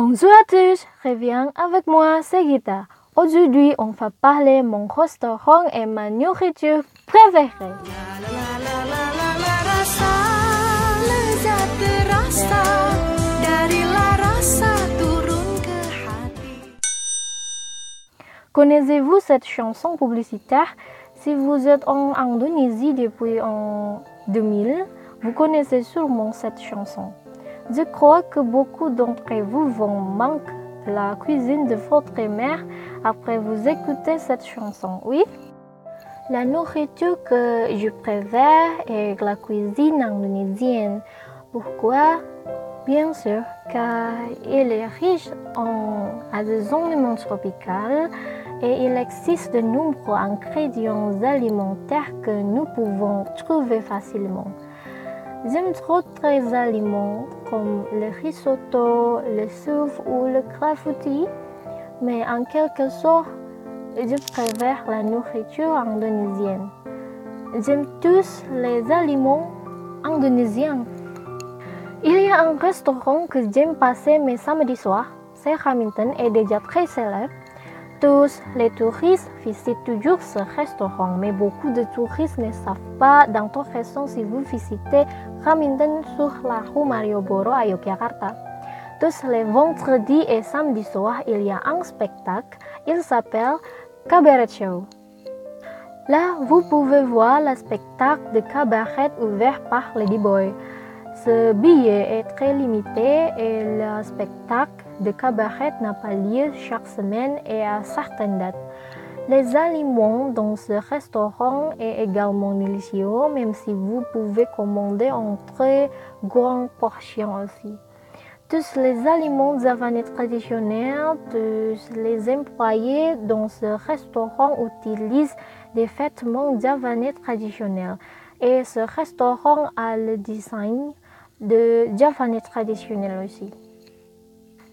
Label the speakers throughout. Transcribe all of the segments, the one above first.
Speaker 1: Bonjour à tous, reviens avec moi, c'est Gita. Aujourd'hui, on va parler mon restaurant et ma nourriture préférée. Connaissez-vous cette chanson publicitaire? Si vous êtes en Indonésie depuis en 2000, vous connaissez sûrement cette chanson. Je crois que beaucoup d'entre vous vont manquer la cuisine de votre mère après vous écouter cette chanson, oui? La nourriture que je préfère est la cuisine indonésienne. Pourquoi? Bien sûr, car elle est riche en assaisonnements tropicaux et il existe de nombreux ingrédients alimentaires que nous pouvons trouver facilement. J'aime trop les aliments comme le risotto, le souffle ou le clafoutis, mais en quelque sorte, je préfère la nourriture indonésienne. J'aime tous les aliments indonésiens. Il y a un restaurant que j'aime passer mes samedis soirs, c'est Hamilton et déjà très célèbre. Tous les touristes visitent toujours ce restaurant, mais beaucoup de touristes ne savent pas dans toute raison si vous visitez Hamilton sur la rue Marioboro à Yogyakarta. Tous les vendredis et samedis soirs, il y a un spectacle. Il s'appelle Cabaret Show. Là, vous pouvez voir le spectacle de cabaret ouvert par Ladyboy. Ce billet est très limité et le spectacle de cabaret n'a pas lieu chaque semaine et à certaines dates. Les aliments dans ce restaurant sont également délicieux, même si vous pouvez commander en très grande portion aussi. Tous les aliments javanais traditionnels, tous les employés dans ce restaurant utilisent des vêtements javanais traditionnels. Et ce restaurant a le design de javanais traditionnel aussi.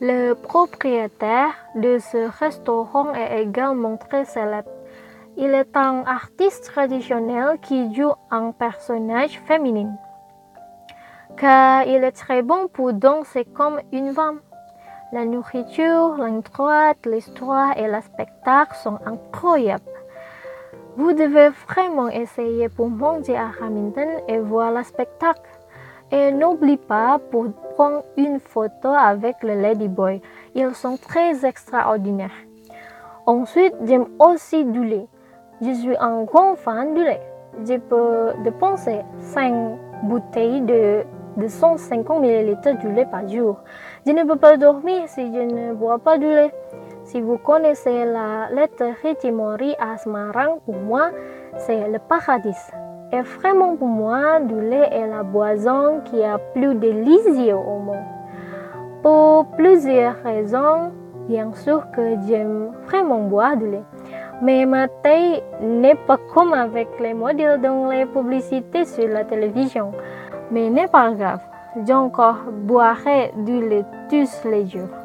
Speaker 1: Le propriétaire de ce restaurant est également très célèbre. Il est un artiste traditionnel qui joue un personnage féminin. Car il est très bon pour danser comme une femme. La nourriture, l'intro, l'histoire et le spectacle sont incroyables. Vous devez vraiment essayer pour manger à Hamilton et voir le spectacle. Et n'oublie pas pour prendre une photo avec le Ladyboy. Ils sont très extraordinaires. Ensuite, j'aime aussi du lait. Je suis un grand fan du lait. Je peux dépenser 5 bouteilles de, de 150 ml du lait par jour. Je ne peux pas dormir si je ne bois pas du lait. Si vous connaissez la laiterie Timori à pour moi, c'est le paradis. Et vraiment pour moi, du lait est la boisson qui est plus délicieuse au monde. Pour plusieurs raisons, bien sûr que j'aime vraiment boire du lait. Mais ma taille n'est pas comme avec les modèles dans les publicités sur la télévision. Mais n'est pas grave, j'encore boirai du lait tous les jours.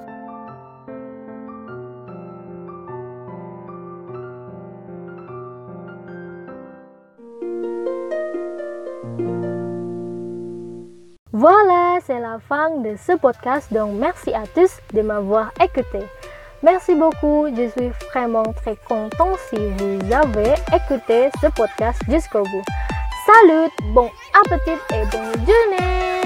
Speaker 1: Voilà, c'est la fin de ce podcast, donc merci à tous de m'avoir écouté. Merci beaucoup, je suis vraiment très content si vous avez écouté ce podcast jusqu'au bout. Salut, bon appétit et bonne journée